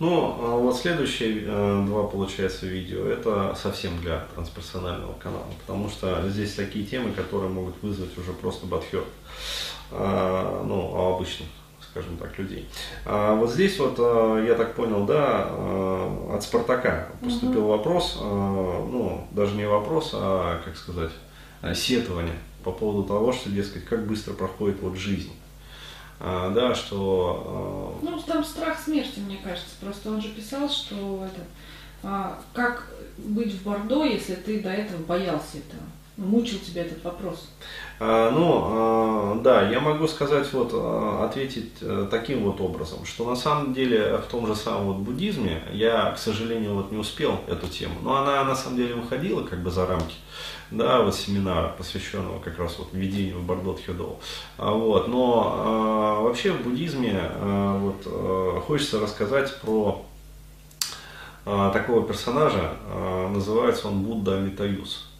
Ну, а вот следующие э, два, получается, видео, это совсем для трансперсонального канала, потому что здесь такие темы, которые могут вызвать уже просто батхер, а, ну, обычных, скажем так, людей. А вот здесь вот, э, я так понял, да, э, от Спартака поступил угу. вопрос, ну, даже не вопрос, а, как сказать, сетование по поводу того, что, дескать, как быстро проходит вот жизнь. А, да, что... А, ну, там страх смерти, мне кажется. Просто он же писал, что это, а, как быть в Бордо, если ты до этого боялся этого? Мучил тебя этот вопрос. А, ну, а, да, я могу сказать, вот, а, ответить а, таким вот образом, что на самом деле в том же самом вот буддизме я, к сожалению, вот не успел эту тему, но она на самом деле выходила как бы за рамки да, вот семинара, посвященного как раз вот введению в Бардот Хёдол. Вот. Но а, вообще в буддизме а, вот, а, хочется рассказать про а, такого персонажа, а, называется он Будда Амитаюс.